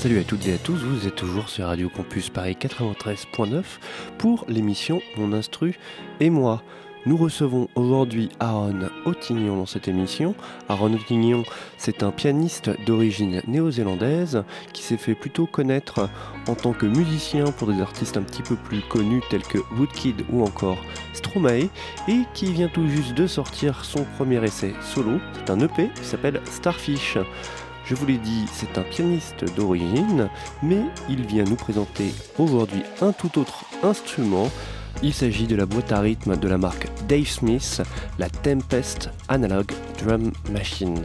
Salut à toutes et à tous, vous êtes toujours sur Radio Campus Paris 93.9 pour l'émission Mon Instru et moi. Nous recevons aujourd'hui Aaron Ottignon dans cette émission. Aaron Ottignon, c'est un pianiste d'origine néo-zélandaise qui s'est fait plutôt connaître en tant que musicien pour des artistes un petit peu plus connus tels que Woodkid ou encore Stromae et qui vient tout juste de sortir son premier essai solo. C'est un EP qui s'appelle Starfish. Je vous l'ai dit, c'est un pianiste d'origine, mais il vient nous présenter aujourd'hui un tout autre instrument. Il s'agit de la boîte à rythme de la marque Dave Smith, la Tempest Analog Drum Machine.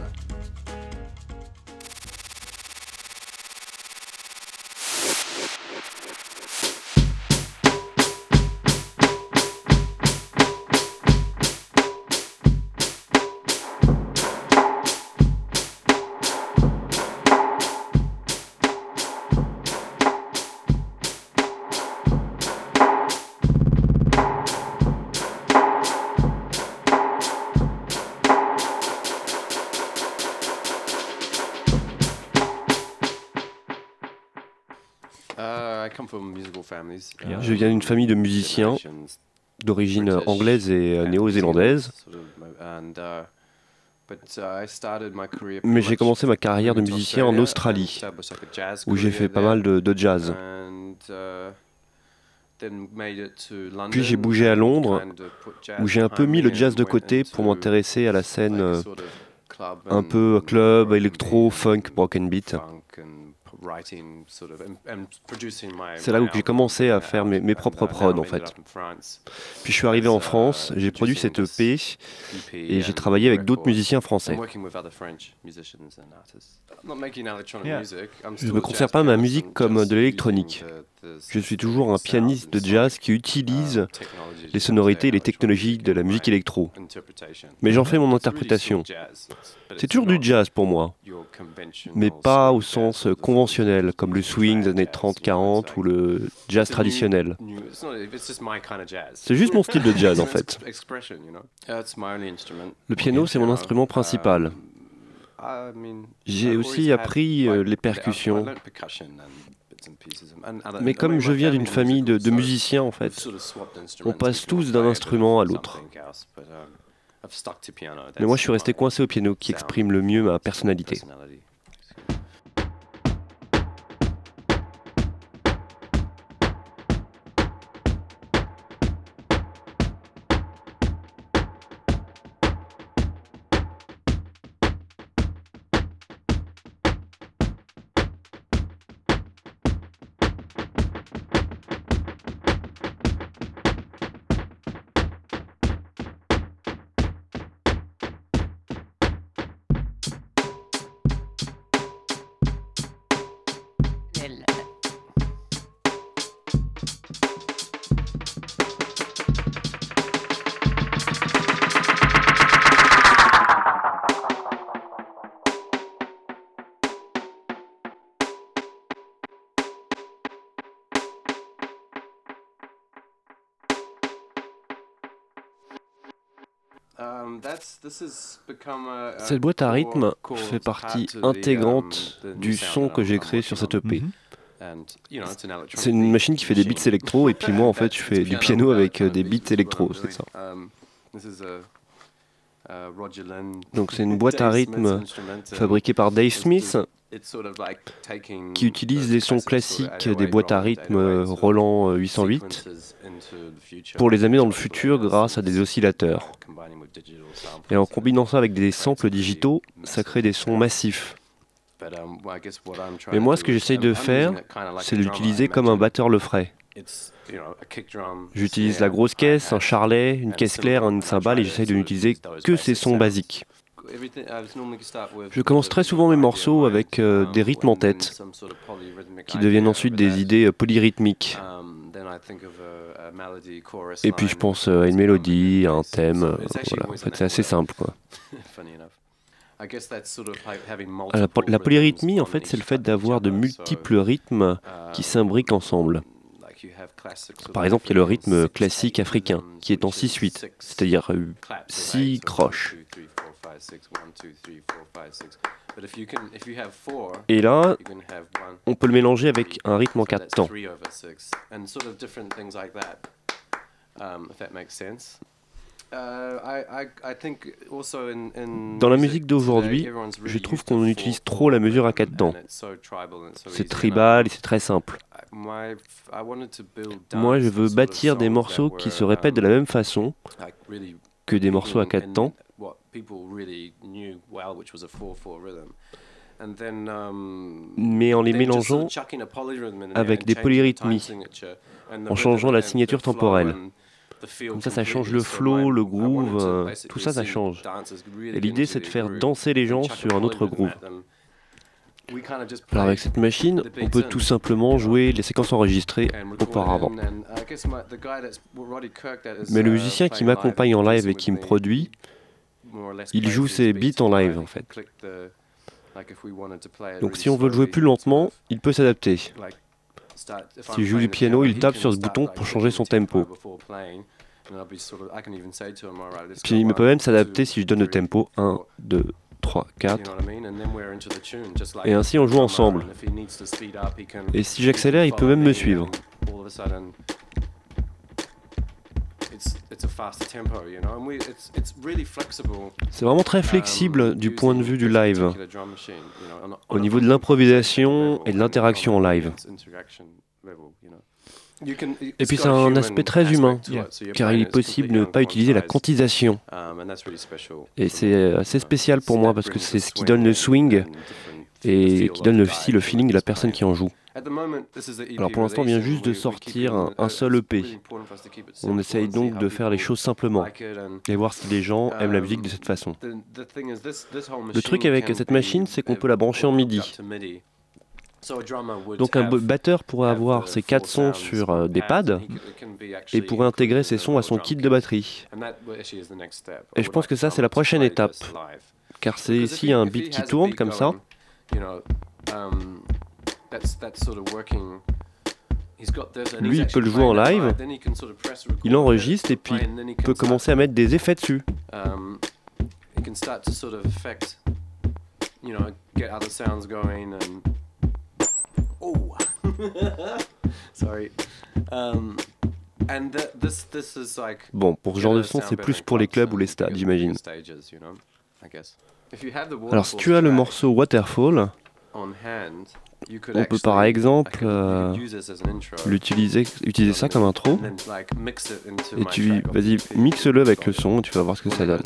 Je viens d'une famille de musiciens d'origine anglaise et néo-zélandaise. Mais j'ai commencé ma carrière de musicien en Australie, où j'ai fait pas mal de, de jazz. Puis j'ai bougé à Londres, où j'ai un peu mis le jazz de côté pour m'intéresser à la scène euh, un peu club, électro, funk, broken beat. C'est là où j'ai commencé à faire mes, mes propres prods en fait. Puis je suis arrivé en France, j'ai produit cette EP et j'ai travaillé avec d'autres musiciens français. Je ne me considère pas ma musique comme de l'électronique. Je suis toujours un pianiste de jazz qui utilise les sonorités et les technologies de la musique électro. Mais j'en fais mon interprétation. C'est toujours du jazz pour moi, mais pas au sens conventionnel, comme le swing des années 30-40 ou le jazz traditionnel. C'est juste mon style de jazz en fait. Le piano, c'est mon instrument principal. J'ai aussi appris euh, les percussions. Mais comme je viens d'une famille de, de, musiciens, en fait, on passe tous d'un instrument à l'autre. Mais moi, je suis resté coincé au piano qui exprime le mieux ma personnalité. Cette boîte à rythme fait partie intégrante du son que j'ai créé sur cette EP. C'est une machine qui fait des beats électro et puis moi en fait je fais du piano avec des beats électro, c'est ça. Donc c'est une boîte à rythme fabriquée par Dave Smith qui utilise des sons classiques des boîtes à rythme Roland 808 pour les amener dans le futur grâce à des oscillateurs. Et en combinant ça avec des samples digitaux, ça crée des sons massifs. Mais moi, ce que j'essaye de faire, c'est d'utiliser comme un batteur le ferait. J'utilise la grosse caisse, un charlet, une caisse claire, une cymbale et j'essaye de n'utiliser que ces sons basiques. Je commence très souvent mes morceaux avec euh, des rythmes en tête, qui deviennent ensuite des idées euh, polyrythmiques. Et puis je pense euh, à une mélodie, à un thème. Voilà. En fait, c'est assez simple. Quoi. Ah, La, la polyrythmie, en fait, c'est le fait d'avoir de multiples rythmes qui s'imbriquent ensemble. Par exemple, il y a le rythme classique africain, qui est en 6-8, c'est-à-dire 6 croches. Et là, on peut le mélanger avec un rythme en 4 temps. Dans la musique d'aujourd'hui, je trouve qu'on utilise trop la mesure à quatre temps. C'est tribal et c'est très simple. Moi, je veux bâtir des morceaux qui se répètent de la même façon que des morceaux à 4 temps. Mais en les mélangeant avec des polyrythmies, en changeant la signature temporelle. Comme ça, ça change le flow, le groove, euh, tout ça, ça change. Et l'idée, c'est de faire danser les gens sur un autre groove. Alors avec cette machine, on peut tout simplement jouer les séquences enregistrées auparavant. Mais le musicien qui m'accompagne en live et qui me produit, il joue ses beats en live en fait. Donc si on veut le jouer plus lentement, il peut s'adapter. S'il joue du piano, il tape sur ce bouton pour changer son tempo. Puis il peut même s'adapter si je donne le tempo 1, 2, 3, 4. Et ainsi, on joue ensemble. Et si j'accélère, il peut même me suivre. C'est vraiment très flexible du point de vue du live, au niveau de l'improvisation et de l'interaction en live. Et puis c'est un aspect très humain, car il est possible de ne pas utiliser la quantisation. Et c'est assez spécial pour moi parce que c'est ce qui donne le swing et qui donne aussi le feeling de la personne qui en joue. Alors pour l'instant, on vient juste de sortir un, seul EP. On essaye donc de faire les choses simplement et voir si les gens aiment la musique de cette façon. Le truc avec cette machine, c'est qu'on peut la brancher en MIDI. Donc un batteur pourrait avoir ses quatre sons sur euh, des pads et pourrait intégrer ses sons à son kit de batterie. Et je pense que ça, c'est la prochaine étape. Car c'est s'il y a un beat qui tourne comme ça, Lui, il peut le jouer en live, il enregistre et puis il peut commencer à mettre des effets dessus. Bon, pour ce genre de son, c'est plus pour les clubs ou les stades, j'imagine. Alors si tu as le morceau Waterfall, on peut par exemple euh, l'utiliser, utiliser ça comme intro, et tu, vas-y, mixe-le avec le son, tu vas voir ce que ça donne.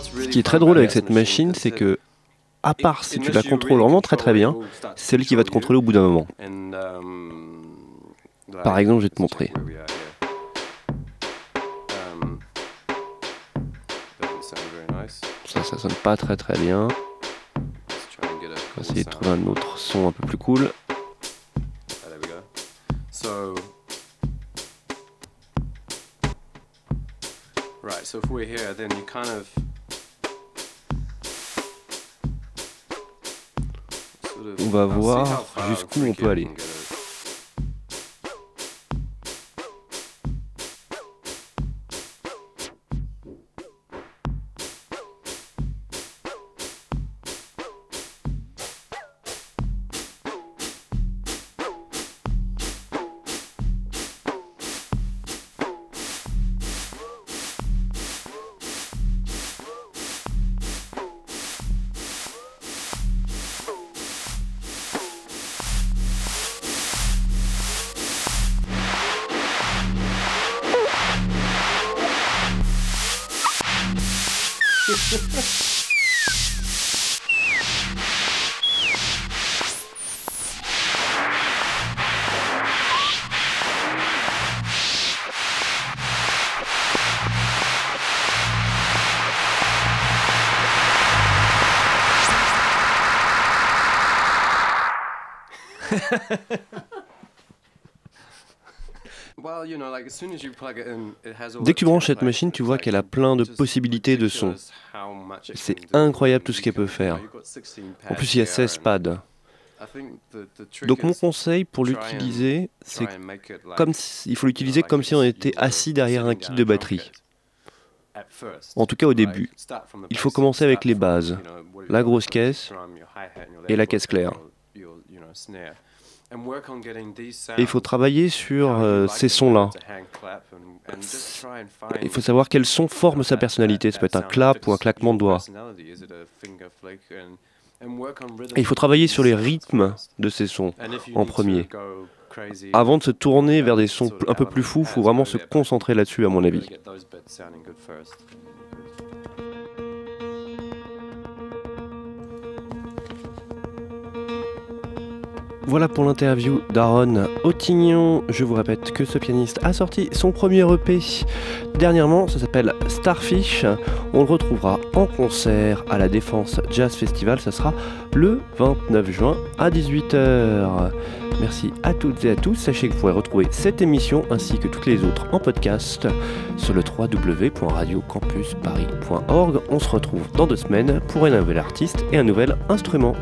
Ce qui est très drôle avec cette machine, c'est que, à part si tu la contrôles vraiment très très bien, c'est elle qui va te contrôler au bout d'un moment. Par exemple, je vais te montrer. Ça, ça sonne pas très très bien. On va essayer de trouver un autre son un peu plus cool. Right. So if we're here, then you kind of on va voir jusqu'où on peut aller. Ha ha ha ha. Dès que tu branches cette machine, tu vois qu'elle a plein de possibilités de son. C'est incroyable tout ce qu'elle peut faire. you know, you've got 16 En plus, il y a here 16 and pads. Donc mon conseil pour l'utiliser, c'est comme si- il faut l'utiliser comme si on était assis derrière un kit de batterie. En tout cas au début. Il faut commencer avec les bases. La grosse caisse et la caisse claire. Et il faut travailler sur euh, ces sons-là. Il faut savoir quel son forme sa personnalité. Ça peut être un clap ou un claquement de doigts. Et il faut travailler sur les rythmes de ces sons en premier. Avant de se tourner vers des sons un peu plus fous, il faut vraiment se concentrer là-dessus, à mon avis. Voilà pour l'interview d'Aaron Ottignon. Je vous répète que ce pianiste a sorti son premier EP dernièrement, ça s'appelle Starfish. On le retrouvera en concert à la Défense Jazz Festival, ça sera le 29 juin à 18h. Merci à toutes et à tous. Sachez que vous pourrez retrouver cette émission ainsi que toutes les autres en podcast sur le www.radiocampusparis.org. On se retrouve dans deux semaines pour un nouvel artiste et un nouvel instrument.